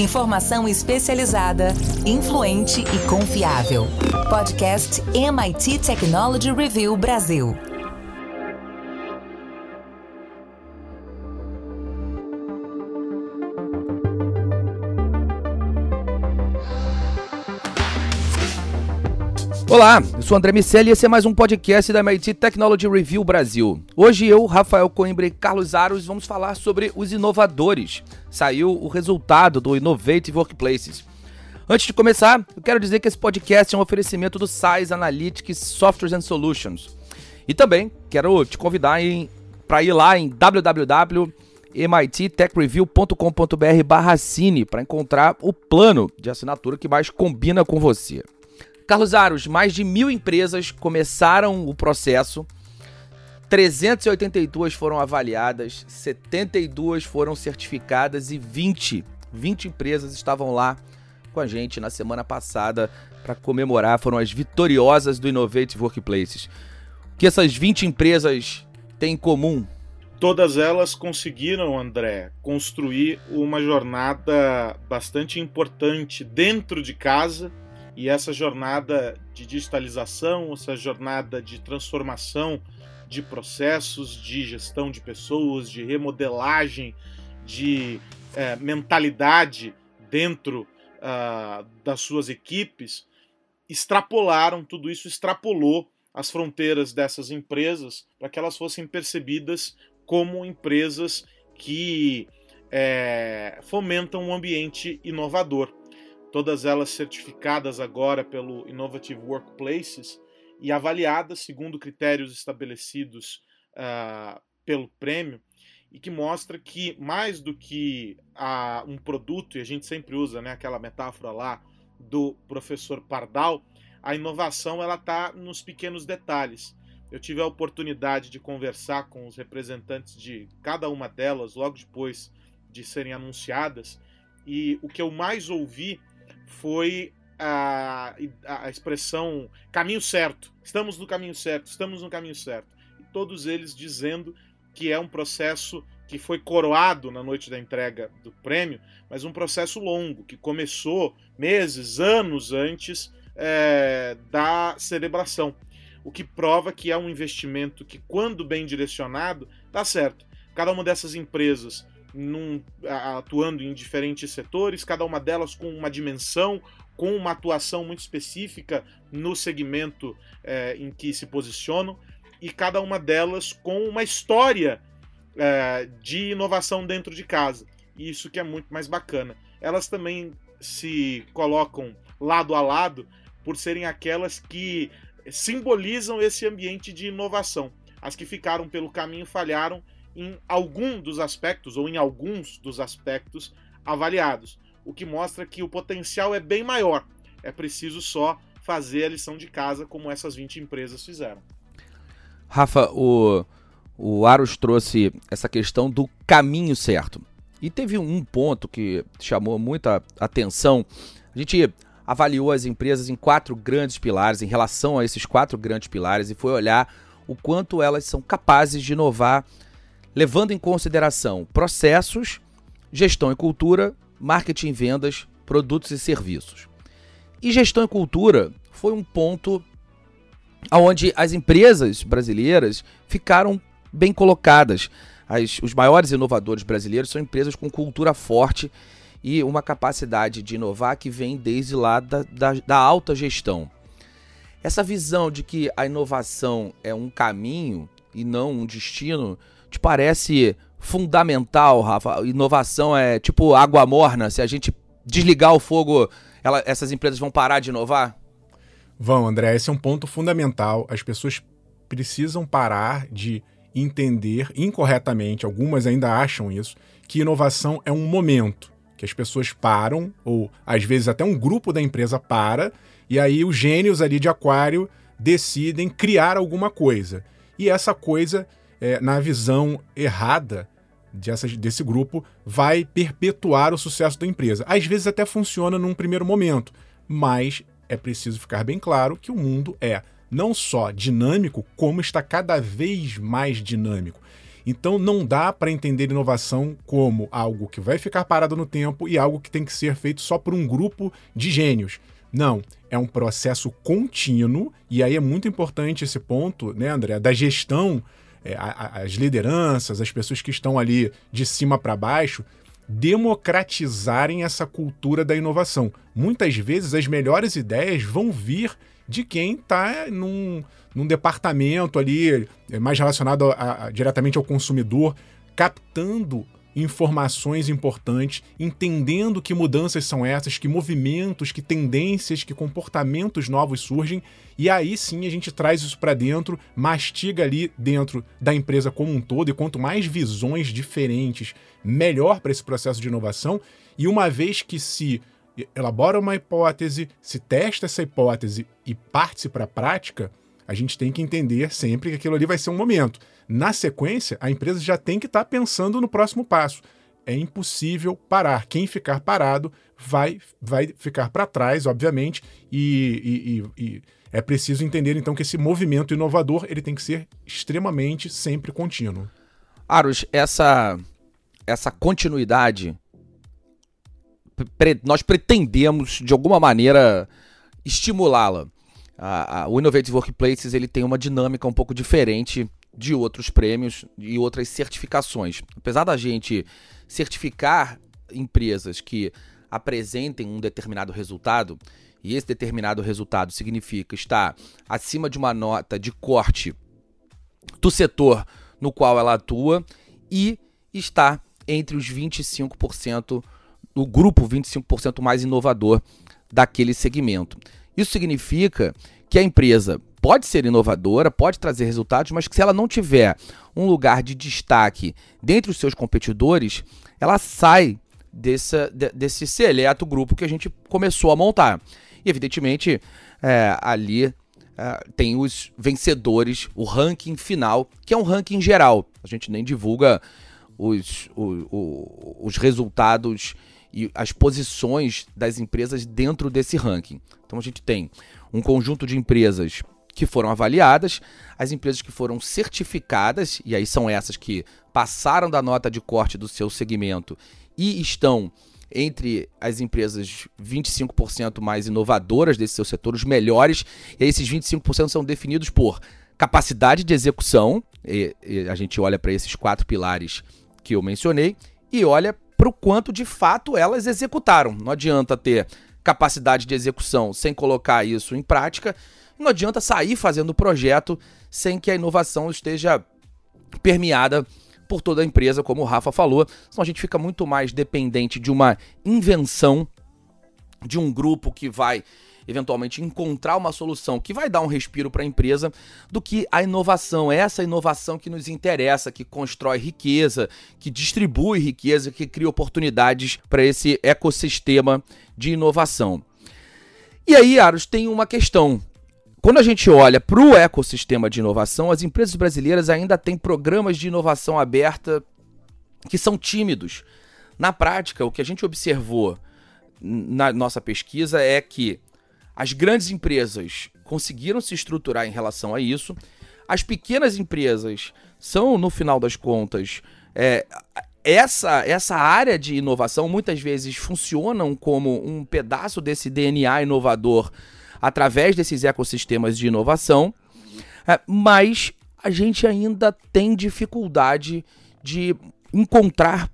Informação especializada, influente e confiável. Podcast MIT Technology Review Brasil. Olá, eu sou André Miceli e esse é mais um podcast da MIT Technology Review Brasil. Hoje eu, Rafael Coimbra e Carlos Aros vamos falar sobre os inovadores. Saiu o resultado do Innovative Workplaces. Antes de começar, eu quero dizer que esse podcast é um oferecimento do SAIS Analytics Softwares and Solutions. E também quero te convidar para ir lá em www.mittechreview.com.br barra para encontrar o plano de assinatura que mais combina com você. Carlos Aros, mais de mil empresas começaram o processo, 382 foram avaliadas, 72 foram certificadas e 20, 20 empresas estavam lá com a gente na semana passada para comemorar, foram as vitoriosas do Innovative Workplaces. O que essas 20 empresas têm em comum? Todas elas conseguiram, André, construir uma jornada bastante importante dentro de casa e essa jornada de digitalização, essa jornada de transformação de processos, de gestão de pessoas, de remodelagem, de é, mentalidade dentro uh, das suas equipes, extrapolaram, tudo isso extrapolou as fronteiras dessas empresas para que elas fossem percebidas como empresas que é, fomentam um ambiente inovador todas elas certificadas agora pelo Innovative Workplaces e avaliadas segundo critérios estabelecidos uh, pelo prêmio, e que mostra que mais do que uh, um produto, e a gente sempre usa né, aquela metáfora lá do professor Pardal, a inovação ela está nos pequenos detalhes. Eu tive a oportunidade de conversar com os representantes de cada uma delas logo depois de serem anunciadas, e o que eu mais ouvi foi a, a expressão caminho certo. Estamos no caminho certo, estamos no caminho certo. E todos eles dizendo que é um processo que foi coroado na noite da entrega do prêmio, mas um processo longo, que começou meses, anos antes é, da celebração. O que prova que é um investimento que, quando bem direcionado, dá certo. Cada uma dessas empresas num, atuando em diferentes setores, cada uma delas com uma dimensão, com uma atuação muito específica no segmento é, em que se posicionam, e cada uma delas com uma história é, de inovação dentro de casa. Isso que é muito mais bacana. Elas também se colocam lado a lado por serem aquelas que simbolizam esse ambiente de inovação. As que ficaram pelo caminho falharam em algum dos aspectos ou em alguns dos aspectos avaliados, o que mostra que o potencial é bem maior. É preciso só fazer a lição de casa como essas 20 empresas fizeram. Rafa, o, o Aros trouxe essa questão do caminho certo. E teve um ponto que chamou muita atenção. A gente avaliou as empresas em quatro grandes pilares, em relação a esses quatro grandes pilares, e foi olhar o quanto elas são capazes de inovar levando em consideração processos, gestão e cultura, marketing e vendas, produtos e serviços. E gestão e cultura foi um ponto onde as empresas brasileiras ficaram bem colocadas. As, os maiores inovadores brasileiros são empresas com cultura forte e uma capacidade de inovar que vem desde lá da, da, da alta gestão. Essa visão de que a inovação é um caminho e não um destino te parece fundamental, Rafa? Inovação é tipo água morna. Se a gente desligar o fogo, ela, essas empresas vão parar de inovar? Vão, André. Esse é um ponto fundamental. As pessoas precisam parar de entender incorretamente, algumas ainda acham isso, que inovação é um momento. Que as pessoas param, ou às vezes até um grupo da empresa para, e aí os gênios ali de aquário decidem criar alguma coisa. E essa coisa é, na visão errada dessa, desse grupo, vai perpetuar o sucesso da empresa. Às vezes até funciona num primeiro momento, mas é preciso ficar bem claro que o mundo é não só dinâmico, como está cada vez mais dinâmico. Então não dá para entender inovação como algo que vai ficar parado no tempo e algo que tem que ser feito só por um grupo de gênios. Não, é um processo contínuo e aí é muito importante esse ponto, né, André, da gestão, é, as lideranças, as pessoas que estão ali de cima para baixo, democratizarem essa cultura da inovação. Muitas vezes as melhores ideias vão vir de quem está num, num departamento ali é, mais relacionado a, a, diretamente ao consumidor, captando informações importantes, entendendo que mudanças são essas, que movimentos, que tendências, que comportamentos novos surgem, e aí sim a gente traz isso para dentro, mastiga ali dentro da empresa como um todo, e quanto mais visões diferentes, melhor para esse processo de inovação. E uma vez que se elabora uma hipótese, se testa essa hipótese e parte para a prática, a gente tem que entender sempre que aquilo ali vai ser um momento. Na sequência, a empresa já tem que estar tá pensando no próximo passo. É impossível parar. Quem ficar parado vai, vai ficar para trás, obviamente, e, e, e, é preciso entender então que esse movimento inovador ele tem que ser extremamente sempre contínuo. Aros, essa essa continuidade pre, nós pretendemos de alguma maneira estimulá-la o Innovative Workplaces ele tem uma dinâmica um pouco diferente de outros prêmios e outras certificações. Apesar da gente certificar empresas que apresentem um determinado resultado, e esse determinado resultado significa estar acima de uma nota de corte do setor no qual ela atua e está entre os 25%, o grupo 25% mais inovador daquele segmento. Isso significa que a empresa pode ser inovadora, pode trazer resultados, mas que se ela não tiver um lugar de destaque dentre os seus competidores, ela sai desse, desse seleto grupo que a gente começou a montar. E, evidentemente, é, ali é, tem os vencedores, o ranking final, que é um ranking geral. A gente nem divulga os, o, o, os resultados e as posições das empresas dentro desse ranking. Então a gente tem um conjunto de empresas que foram avaliadas, as empresas que foram certificadas, e aí são essas que passaram da nota de corte do seu segmento e estão entre as empresas 25% mais inovadoras desse seu setor, os melhores, e esses 25% são definidos por capacidade de execução, e, e a gente olha para esses quatro pilares que eu mencionei, e olha para o quanto de fato elas executaram. Não adianta ter capacidade de execução sem colocar isso em prática, não adianta sair fazendo o projeto sem que a inovação esteja permeada por toda a empresa, como o Rafa falou, senão a gente fica muito mais dependente de uma invenção de um grupo que vai eventualmente encontrar uma solução que vai dar um respiro para a empresa, do que a inovação, essa inovação que nos interessa, que constrói riqueza, que distribui riqueza, que cria oportunidades para esse ecossistema de inovação. E aí, Aros, tem uma questão. Quando a gente olha para o ecossistema de inovação, as empresas brasileiras ainda têm programas de inovação aberta que são tímidos. Na prática, o que a gente observou na nossa pesquisa é que as grandes empresas conseguiram se estruturar em relação a isso. As pequenas empresas são, no final das contas, é, essa, essa área de inovação muitas vezes funcionam como um pedaço desse DNA inovador através desses ecossistemas de inovação, é, mas a gente ainda tem dificuldade de encontrar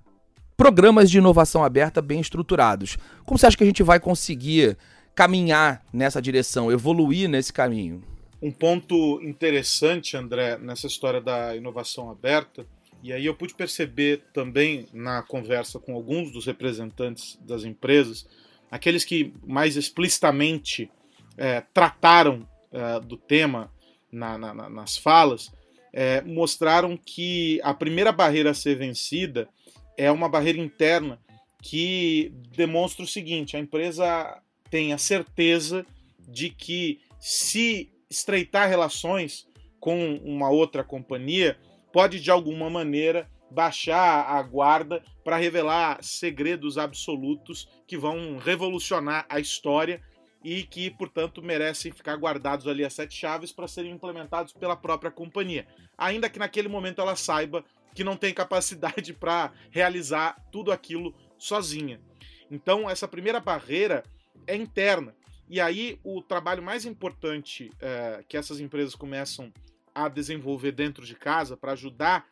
programas de inovação aberta bem estruturados. Como você acha que a gente vai conseguir caminhar nessa direção, evoluir nesse caminho. Um ponto interessante, André, nessa história da inovação aberta, e aí eu pude perceber também na conversa com alguns dos representantes das empresas, aqueles que mais explicitamente é, trataram é, do tema na, na, nas falas, é, mostraram que a primeira barreira a ser vencida é uma barreira interna que demonstra o seguinte: a empresa tem a certeza de que se estreitar relações com uma outra companhia, pode de alguma maneira baixar a guarda para revelar segredos absolutos que vão revolucionar a história e que, portanto, merecem ficar guardados ali as sete chaves para serem implementados pela própria companhia. Ainda que naquele momento ela saiba que não tem capacidade para realizar tudo aquilo sozinha. Então, essa primeira barreira é interna. E aí, o trabalho mais importante é, que essas empresas começam a desenvolver dentro de casa para ajudar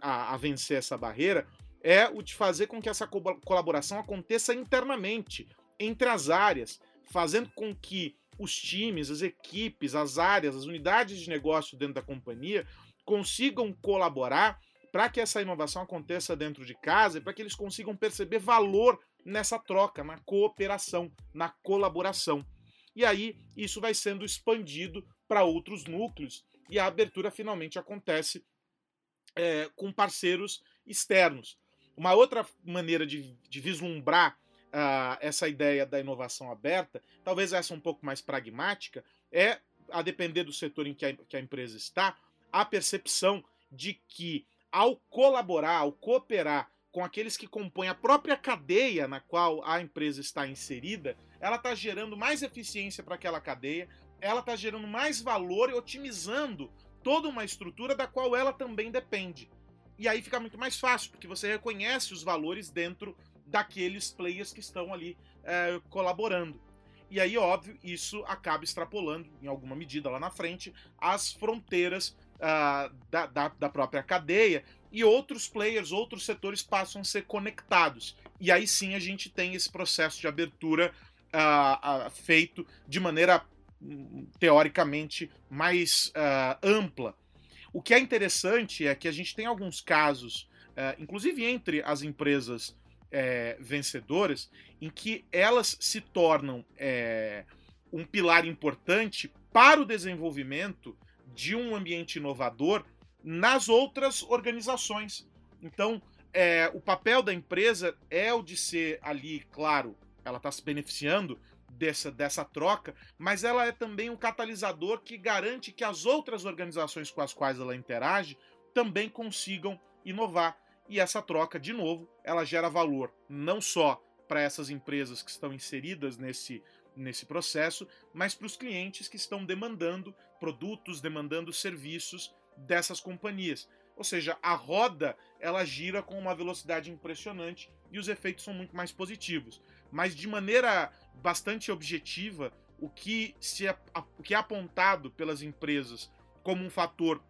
a, a, vencer essa barreira é o de fazer com que essa co colaboração aconteça internamente, entre as áreas, fazendo com que os times, as equipes, as áreas, as unidades de negócio dentro da companhia consigam colaborar para que essa inovação aconteça dentro de casa e para que eles consigam perceber valor nessa troca, na cooperação, na colaboração. E aí isso vai sendo expandido para outros núcleos e a abertura finalmente acontece é, com parceiros externos. Uma outra maneira de, de vislumbrar essa ideia da inovação aberta, talvez essa um pouco mais pragmática, é, a depender do setor em que a, que a empresa está, a percepção de que ao colaborar, ao cooperar com aqueles que compõem a própria cadeia na qual a empresa está inserida, ela está gerando mais eficiência para aquela cadeia, ela está gerando mais valor e otimizando toda uma estrutura da qual ela também depende. E aí fica muito mais fácil, porque você reconhece os valores dentro daqueles players que estão ali é, colaborando. E aí, óbvio, isso acaba extrapolando, em alguma medida lá na frente, as fronteiras uh, da, da, da, própria cadeia e outros players, outros setores passam a ser conectados. E aí sim a gente tem esse processo de abertura uh, uh, feito de maneira hum, teoricamente mais ampla. O que é interessante é que a gente tem alguns casos, inclusive entre as empresas é, vencedoras, em que elas se tornam é, um pilar importante para o desenvolvimento de um ambiente inovador nas outras organizações. Então, é, o papel da empresa é o de ser ali, claro, ela está se beneficiando dessa, dessa troca, mas ela é também um catalisador que garante que as outras organizações com as quais ela interage também consigam inovar. E essa troca, de novo, ela gera valor não só para essas empresas que estão inseridas nesse, nesse processo, mas para os clientes que estão demandando produtos, demandando serviços dessas companhias. Ou seja, a roda ela gira com uma velocidade impressionante e os efeitos são muito mais positivos. Mas de maneira bastante objetiva, o que, se o que é apontado pelas empresas como um fator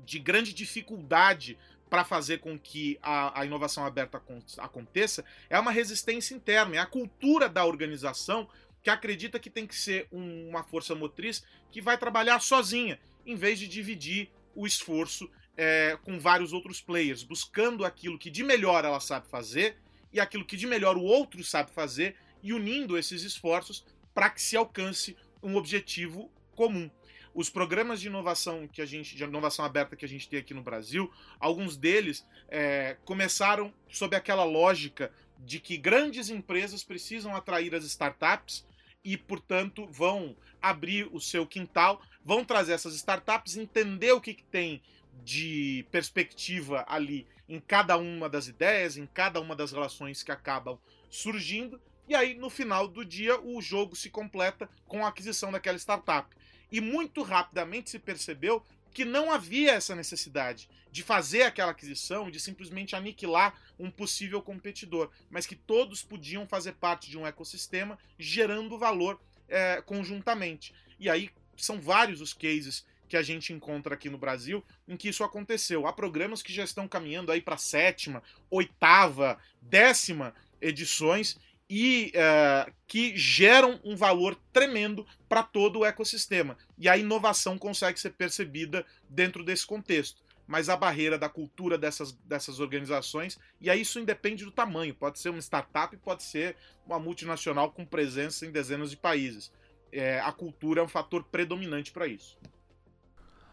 de grande dificuldade para fazer com que a, a, inovação aberta aconteça é uma resistência interna, é a cultura da organização que acredita que tem que ser um, uma força motriz que vai trabalhar sozinha, em vez de dividir o esforço é, com vários outros players, buscando aquilo que de melhor ela sabe fazer e aquilo que de melhor o outro sabe fazer e unindo esses esforços para que se alcance um objetivo comum. Os programas de inovação que a gente, de inovação aberta que a gente tem aqui no Brasil, alguns deles é, começaram sob aquela lógica de que grandes empresas precisam atrair as startups e, portanto, vão abrir o seu quintal, vão trazer essas startups, entender o que, que tem de perspectiva ali em cada uma das ideias, em cada uma das relações que acabam surgindo, e aí no final do dia o jogo se completa com a aquisição daquela startup. E muito rapidamente se percebeu que não havia essa necessidade de fazer aquela aquisição, de simplesmente aniquilar um possível competidor, mas que todos podiam fazer parte de um ecossistema gerando valor é, conjuntamente. E aí são vários os cases que a gente encontra aqui no Brasil em que isso aconteceu. Há programas que já estão caminhando aí para sétima, oitava, décima edições e uh, que geram um valor tremendo para todo o ecossistema. E a inovação consegue ser percebida dentro desse contexto. Mas a barreira da cultura dessas, dessas organizações, e aí isso independe do tamanho. Pode ser uma startup, pode ser uma multinacional com presença em dezenas de países. É, a cultura é um fator predominante para isso.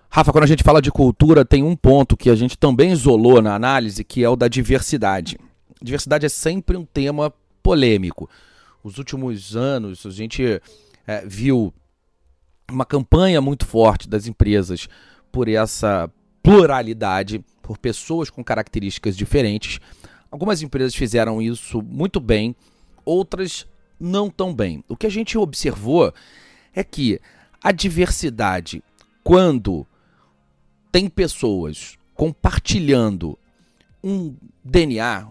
Rafa, quando a gente fala de cultura, tem um ponto que a gente também isolou na análise, que é o da diversidade. Diversidade é sempre um tema polêmico. Os últimos anos, a gente é, viu uma campanha muito forte das empresas por essa pluralidade, por pessoas com características diferentes. Algumas empresas fizeram isso muito bem, outras não tão bem. O que a gente observou é que a diversidade, quando tem pessoas compartilhando um DNA,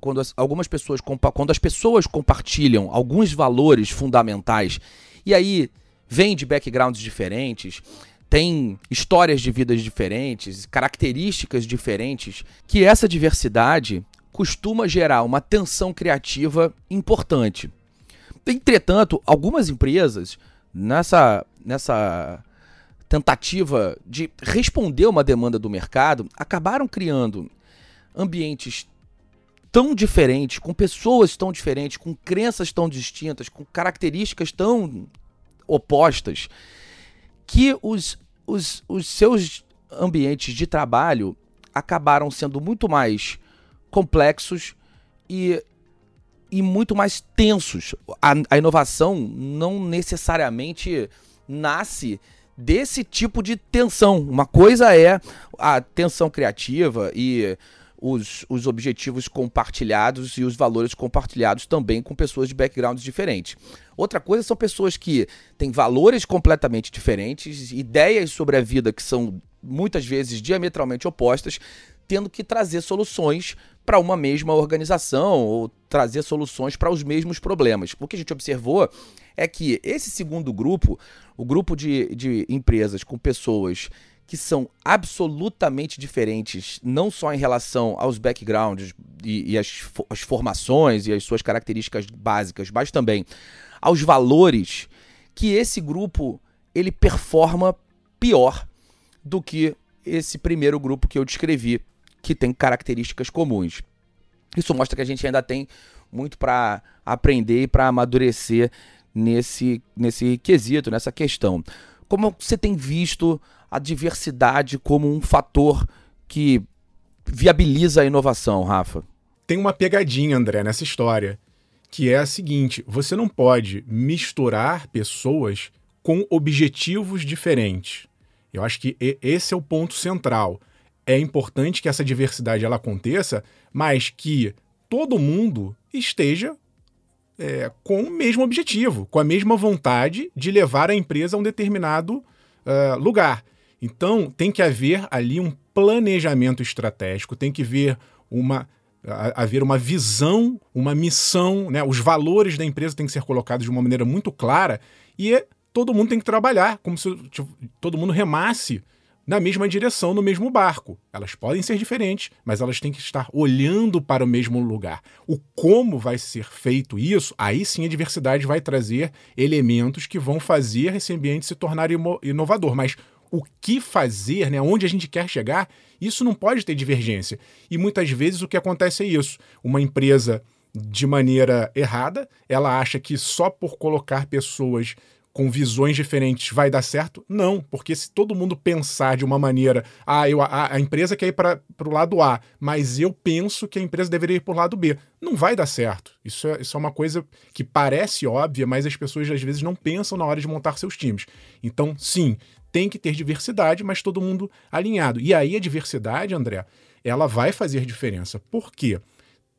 quando as, algumas pessoas quando as pessoas compartilham alguns valores fundamentais e aí vem de backgrounds diferentes, tem histórias de vidas diferentes, características diferentes, que essa diversidade costuma gerar uma tensão criativa importante. Entretanto, algumas empresas nessa nessa tentativa de responder uma demanda do mercado acabaram criando ambientes tão diferentes, com pessoas tão diferentes, com crenças tão distintas, com características tão opostas, que os, os, os seus ambientes de trabalho acabaram sendo muito mais complexos e, e muito mais tensos. A, a inovação não necessariamente nasce desse tipo de tensão. Uma coisa é a tensão criativa e os, os objetivos compartilhados e os valores compartilhados também com pessoas de backgrounds diferentes. Outra coisa são pessoas que têm valores completamente diferentes, ideias sobre a vida que são muitas vezes diametralmente opostas, tendo que trazer soluções para uma mesma organização ou trazer soluções para os mesmos problemas. O que a gente observou é que esse segundo grupo, o grupo de, de empresas com pessoas que são absolutamente diferentes, não só em relação aos backgrounds e, e as, as formações e as suas características básicas, mas também aos valores, que esse grupo ele performa pior do que esse primeiro grupo que eu descrevi, que tem características comuns. Isso mostra que a gente ainda tem muito para aprender e para amadurecer nesse, nesse quesito, nessa questão. Como você tem visto a diversidade como um fator que viabiliza a inovação, Rafa? Tem uma pegadinha, André, nessa história, que é a seguinte: você não pode misturar pessoas com objetivos diferentes. Eu acho que esse é o ponto central. É importante que essa diversidade ela aconteça, mas que todo mundo esteja é, com o mesmo objetivo, com a mesma vontade de levar a empresa a um determinado uh, lugar. Então, tem que haver ali um planejamento estratégico, tem que ver uma haver uma visão, uma missão, né? Os valores da empresa têm que ser colocados de uma maneira muito clara e todo mundo tem que trabalhar como se tipo, todo mundo remasse na mesma direção, no mesmo barco. Elas podem ser diferentes, mas elas têm que estar olhando para o mesmo lugar. O como vai ser feito isso, aí sim a diversidade vai trazer elementos que vão fazer esse ambiente se tornar inovador. Mas o que fazer, né, onde a gente quer chegar, isso não pode ter divergência. E muitas vezes o que acontece é isso: uma empresa de maneira errada, ela acha que só por colocar pessoas com visões diferentes vai dar certo? Não, porque se todo mundo pensar de uma maneira, ah, eu, a, a empresa quer ir para o lado A, mas eu penso que a empresa deveria ir para o lado B, não vai dar certo. Isso é, isso é uma coisa que parece óbvia, mas as pessoas às vezes não pensam na hora de montar seus times. Então, sim, tem que ter diversidade, mas todo mundo alinhado. E aí a diversidade, André, ela vai fazer diferença. Por quê?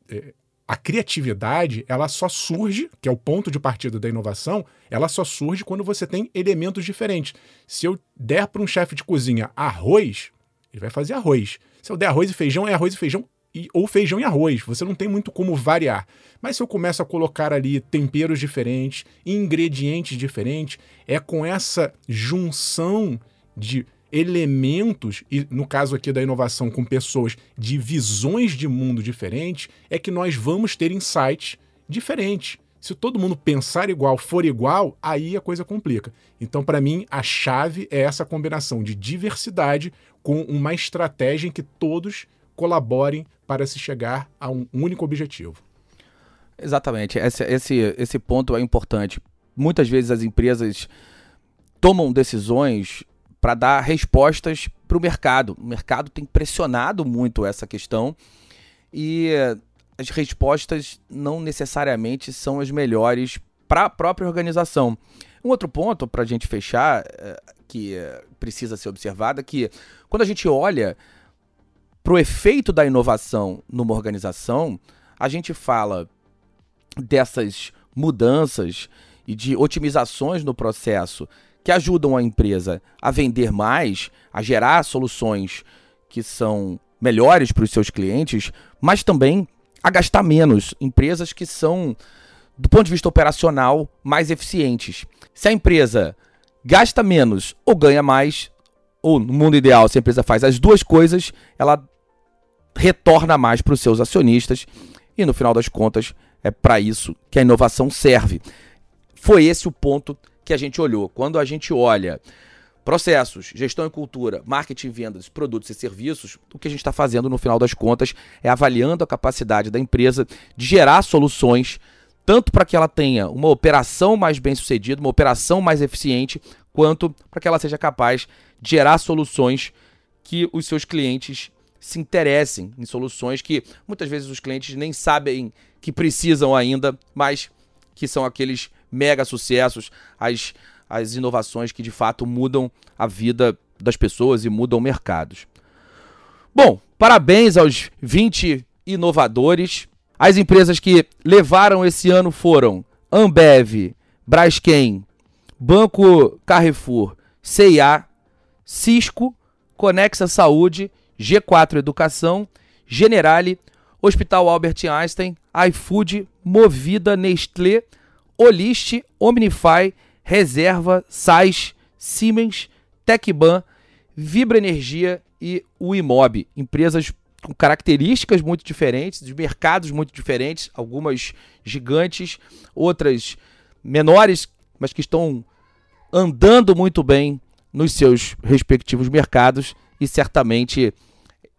É, a criatividade, ela só surge, que é o ponto de partida da inovação, ela só surge quando você tem elementos diferentes. Se eu der para um chefe de cozinha arroz, ele vai fazer arroz. Se eu der arroz e feijão, é arroz e feijão e, ou feijão e arroz. Você não tem muito como variar. Mas se eu começo a colocar ali temperos diferentes, ingredientes diferentes, é com essa junção de elementos, e no caso aqui da inovação com pessoas de visões de mundo diferentes, é que nós vamos ter insights diferentes. Se todo mundo pensar igual, for igual, aí a coisa complica. Então, para mim, a chave é essa combinação de diversidade com uma estratégia em que todos colaborem para se chegar a um único objetivo. Exatamente. Esse, esse, esse ponto é importante. Muitas vezes as empresas tomam decisões para dar respostas para o mercado. O mercado tem pressionado muito essa questão e as respostas não necessariamente são as melhores para a própria organização. Um outro ponto para a gente fechar, eh, que precisa ser observado, é que quando a gente olha para o efeito da inovação numa organização, a gente fala dessas mudanças e de otimizações no processo que ajudam a empresa a vender mais, a gerar soluções que são melhores para os seus clientes, mas também a gastar menos. Empresas que são, do ponto de vista operacional, mais eficientes. Se a empresa gasta menos ou ganha mais, ou no mundo ideal, se a empresa faz as duas coisas, ela retorna mais para os seus acionistas e no final das contas é para isso que a inovação serve. Foi esse o ponto que a gente olhou. Quando a gente olha processos, gestão e cultura, marketing, vendas, produtos e serviços, o que a gente está fazendo no final das contas é avaliando a capacidade da empresa de gerar soluções tanto para que ela tenha uma operação mais bem sucedida, uma operação mais eficiente, quanto para que ela seja capaz de gerar soluções que os seus clientes se interessem em soluções que muitas vezes os clientes nem sabem que precisam ainda, mas que são aqueles mega sucessos, as, as inovações que de fato mudam a vida das pessoas e mudam mercados. Bom, parabéns aos 20 inovadores. As empresas que levaram esse ano foram Ambev, Braskem, Banco Carrefour, CIA, Cisco, Conexa Saúde, G4 Educação, Generale, Hospital Albert Einstein, iFood, Movida, Nestlé, Olist, Omnify, Reserva, Sais, Siemens, Tecban, Vibra Energia e o Imob, empresas com características muito diferentes, de mercados muito diferentes, algumas gigantes, outras menores, mas que estão andando muito bem nos seus respectivos mercados e certamente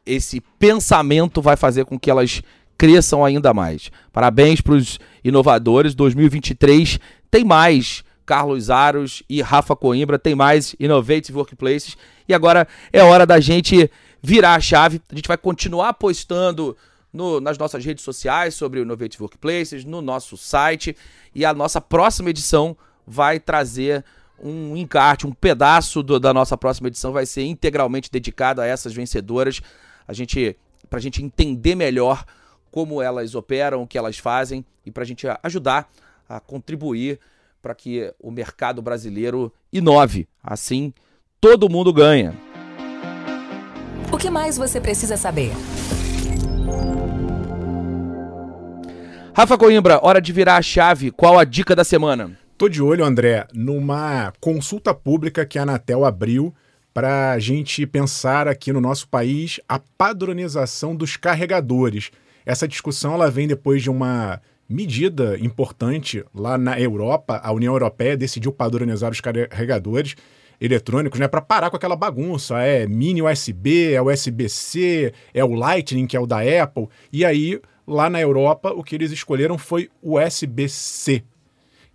esse pensamento vai fazer com que elas cresçam ainda mais. Parabéns para os inovadores. 2023 tem mais. Carlos Aros e Rafa Coimbra tem mais Innovative Workplaces. E agora é hora da gente virar a chave. A gente vai continuar postando no, nas nossas redes sociais sobre Innovative Workplaces, no nosso site. E a nossa próxima edição vai trazer um encarte, um pedaço do, da nossa próxima edição vai ser integralmente dedicado a essas vencedoras. A gente, para a gente entender melhor como elas operam, o que elas fazem e para a gente ajudar a contribuir para que o mercado brasileiro inove. Assim, todo mundo ganha. O que mais você precisa saber? Rafa Coimbra, hora de virar a chave. Qual a dica da semana? Tô de olho, André, numa consulta pública que a Anatel abriu para a gente pensar aqui no nosso país a padronização dos carregadores. Essa discussão ela vem depois de uma medida importante lá na Europa. A União Europeia decidiu padronizar os carregadores eletrônicos, né, para parar com aquela bagunça. É mini USB, é USB-C, é o Lightning, que é o da Apple. E aí, lá na Europa, o que eles escolheram foi o USB-C,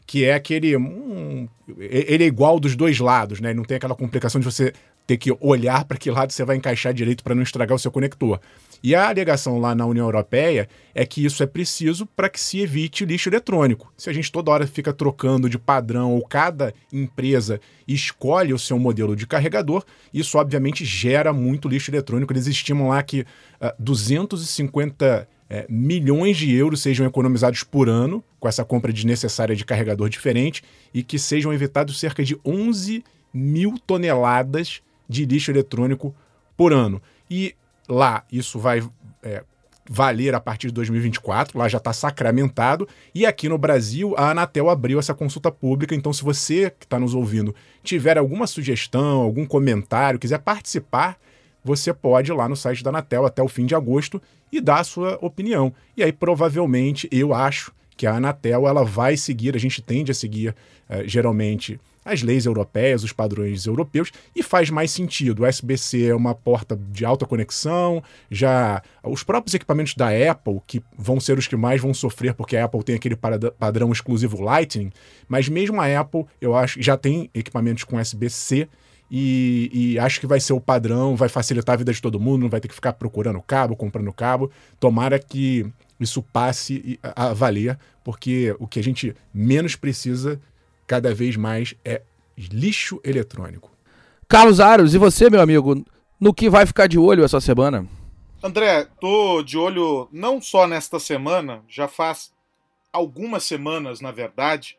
que é aquele. Um, ele é igual dos dois lados, né? Não tem aquela complicação de você ter que olhar para que lado você vai encaixar direito para não estragar o seu conector. E a alegação lá na União Europeia é que isso é preciso para que se evite lixo eletrônico. Se a gente toda hora fica trocando de padrão ou cada empresa escolhe o seu modelo de carregador, isso obviamente gera muito lixo eletrônico. Eles estimam lá que uh, ah, 250 é, milhões de euros sejam economizados por ano com essa compra desnecessária de carregador diferente e que sejam evitados cerca de 11 mil toneladas de lixo eletrônico por ano. E Lá isso vai é, valer a partir de 2024, lá já está sacramentado. E aqui no Brasil, a Anatel abriu essa consulta pública. Então, se você que está nos ouvindo tiver alguma sugestão, algum comentário, quiser participar, você pode ir lá no site da Anatel até o fim de agosto e dar a sua opinião. E aí, provavelmente, eu acho que a Anatel ela vai seguir, a gente tende a seguir é, geralmente as leis europeias, os padrões europeus, e faz mais sentido. O SBC é uma porta de alta conexão, já os próprios equipamentos da Apple, que vão ser os que mais vão sofrer, porque a Apple tem aquele padrão exclusivo Lightning, mas mesmo a Apple, eu acho, já tem equipamentos com SBC. E, e, acho que vai ser o padrão, vai facilitar a vida de todo mundo, não vai ter que ficar procurando cabo, comprando cabo. Tomara que isso passe a valer, porque o que a gente menos precisa cada vez mais é lixo eletrônico. Carlos Aros, e você, meu amigo, no que vai ficar de olho essa semana? André, tô de olho não só nesta semana, já faz algumas semanas, na verdade,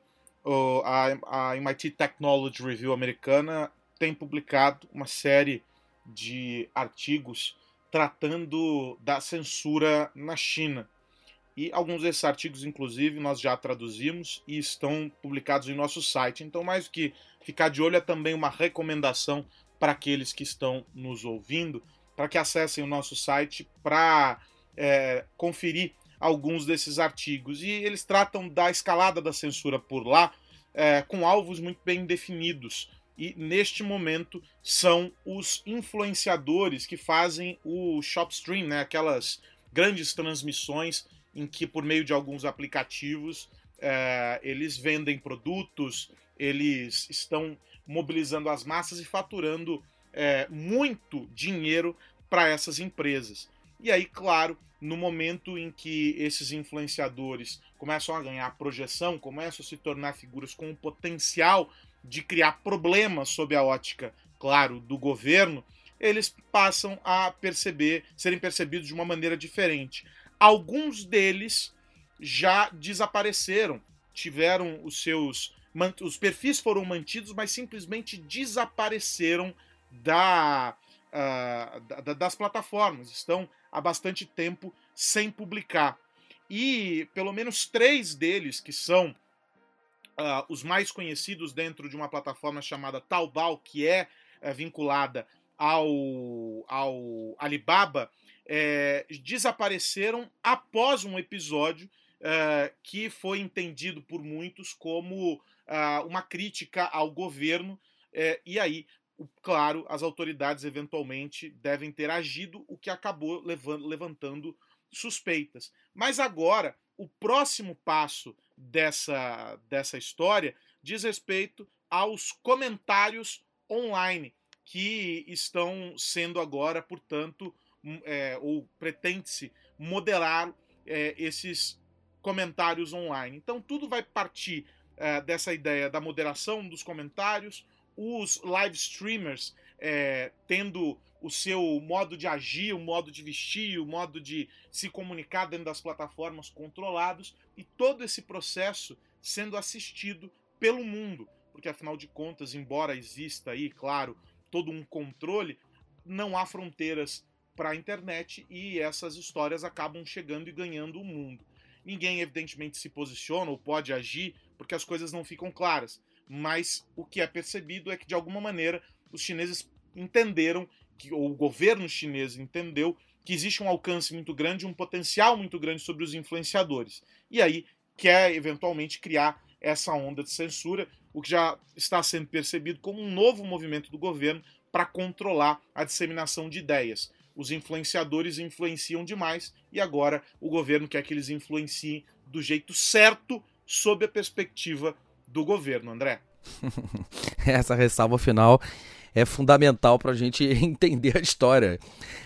a, a MIT Technology Review americana tem publicado uma série de artigos tratando da censura na China. E alguns desses artigos, inclusive, nós já traduzimos e estão publicados em nosso site. Então, mais do que ficar de olho, é também uma recomendação para aqueles que estão nos ouvindo, para que acessem o nosso site para é, conferir alguns desses artigos. E eles tratam da escalada da censura por lá, é, com alvos muito bem definidos. E neste momento são os influenciadores que fazem o shopstream, né? aquelas grandes transmissões em que, por meio de alguns aplicativos, é, eles vendem produtos, eles estão mobilizando as massas e faturando é, muito dinheiro para essas empresas. E aí, claro, no momento em que esses influenciadores começam a ganhar projeção, começam a se tornar figuras com o potencial de criar problemas sob a ótica, claro, do governo, eles passam a perceber, serem percebidos de uma maneira diferente. Alguns deles já desapareceram, tiveram os seus. Os perfis foram mantidos, mas simplesmente desapareceram da, uh, da, das plataformas. Estão há bastante tempo sem publicar. E pelo menos três deles, que são uh, os mais conhecidos dentro de uma plataforma chamada Taobao, que é, é vinculada ao, ao Alibaba, é, desapareceram após um episódio é, que foi entendido por muitos como é, uma crítica ao governo, é, e aí, claro, as autoridades eventualmente devem ter agido, o que acabou levantando suspeitas. Mas agora, o próximo passo dessa, dessa história diz respeito aos comentários online que estão sendo agora, portanto, é, ou pretende-se modelar é, esses comentários online. Então tudo vai partir é, dessa ideia da moderação dos comentários, os live streamers é, tendo o seu modo de agir, o modo de vestir, o modo de se comunicar dentro das plataformas controlados e todo esse processo sendo assistido pelo mundo, porque afinal de contas, embora exista aí, claro, todo um controle, não há fronteiras para a internet e essas histórias acabam chegando e ganhando o mundo. Ninguém, evidentemente, se posiciona ou pode agir porque as coisas não ficam claras, mas o que é percebido é que, de alguma maneira, os chineses entenderam, que, ou o governo chinês entendeu, que existe um alcance muito grande, um potencial muito grande sobre os influenciadores. E aí quer, eventualmente, criar essa onda de censura, o que já está sendo percebido como um novo movimento do governo para controlar a disseminação de ideias os influenciadores influenciam demais e agora o governo quer que eles influenciem do jeito certo sob a perspectiva do governo, André. Essa ressalva final é fundamental para a gente entender a história.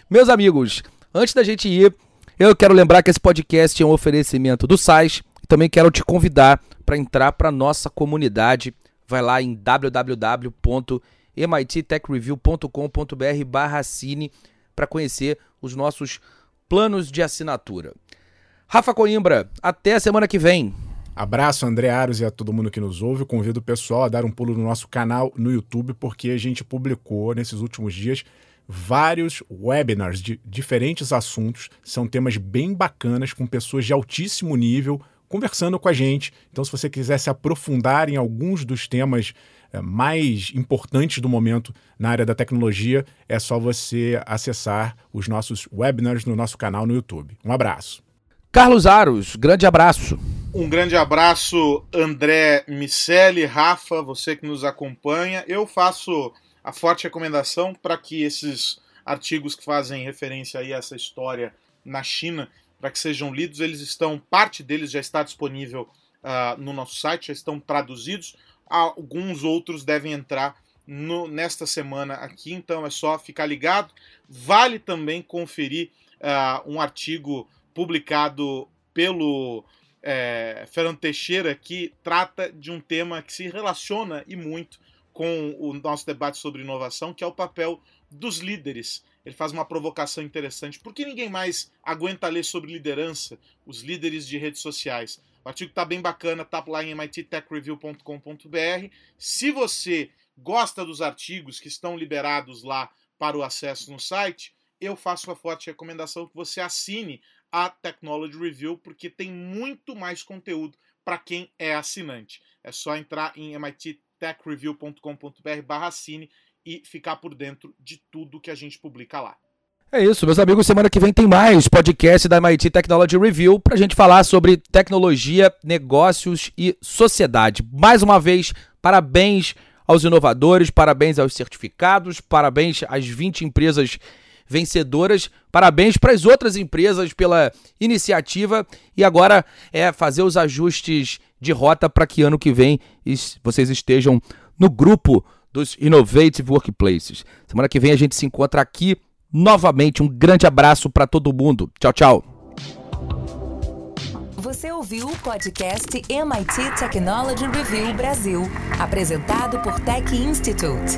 Meus amigos, antes da gente ir, eu quero lembrar que esse podcast é um oferecimento do SAIS. Também quero te convidar para entrar para nossa comunidade. Vai lá em www.mittechreview.com.br/cine para conhecer os nossos planos de assinatura. Rafa Coimbra, até a semana que vem. Abraço, André Aros e a todo mundo que nos ouve. Convido o pessoal a dar um pulo no nosso canal no YouTube, porque a gente publicou nesses últimos dias vários webinars de diferentes assuntos. São temas bem bacanas, com pessoas de altíssimo nível conversando com a gente. Então, se você quiser se aprofundar em alguns dos temas mais importantes do momento na área da tecnologia, é só você acessar os nossos webinars no nosso canal no YouTube. Um abraço. Carlos Aros, grande abraço. Um grande abraço, André Miceli, Rafa, você que nos acompanha. Eu faço a forte recomendação para que esses artigos que fazem referência aí a essa história na China, para que sejam lidos, eles estão, parte deles já está disponível uh, no nosso site, já estão traduzidos alguns outros devem entrar no, nesta semana aqui, então é só ficar ligado. Vale também conferir uh, um artigo publicado pelo é, Fernando Teixeira que trata de um tema que se relaciona e muito com o nosso debate sobre inovação, que é o papel dos líderes. Ele faz uma provocação interessante. Por que ninguém mais aguenta ler sobre liderança? Os líderes de redes sociais. O artigo está bem bacana, tá lá em mittechreview.com.br. Se você gosta dos artigos que estão liberados lá para o acesso no site, eu faço uma forte recomendação que você assine a Technology Review, porque tem muito mais conteúdo para quem é assinante. É só entrar em mittechreview.com.br barra assine e ficar por dentro de tudo que a gente publica lá. É isso, meus amigos. Semana que vem tem mais podcast da MIT Technology Review para a gente falar sobre tecnologia, negócios e sociedade. Mais uma vez, parabéns aos inovadores, parabéns aos certificados, parabéns às 20 empresas vencedoras, parabéns para as outras empresas pela iniciativa e agora é fazer os ajustes de rota para que ano que vem vocês estejam no grupo dos Innovative Workplaces. Semana que vem a gente se encontra aqui novamente. Um grande abraço para todo mundo. Tchau, tchau. Você ouviu o podcast MIT Technology Review Brasil, apresentado por Tech Institute.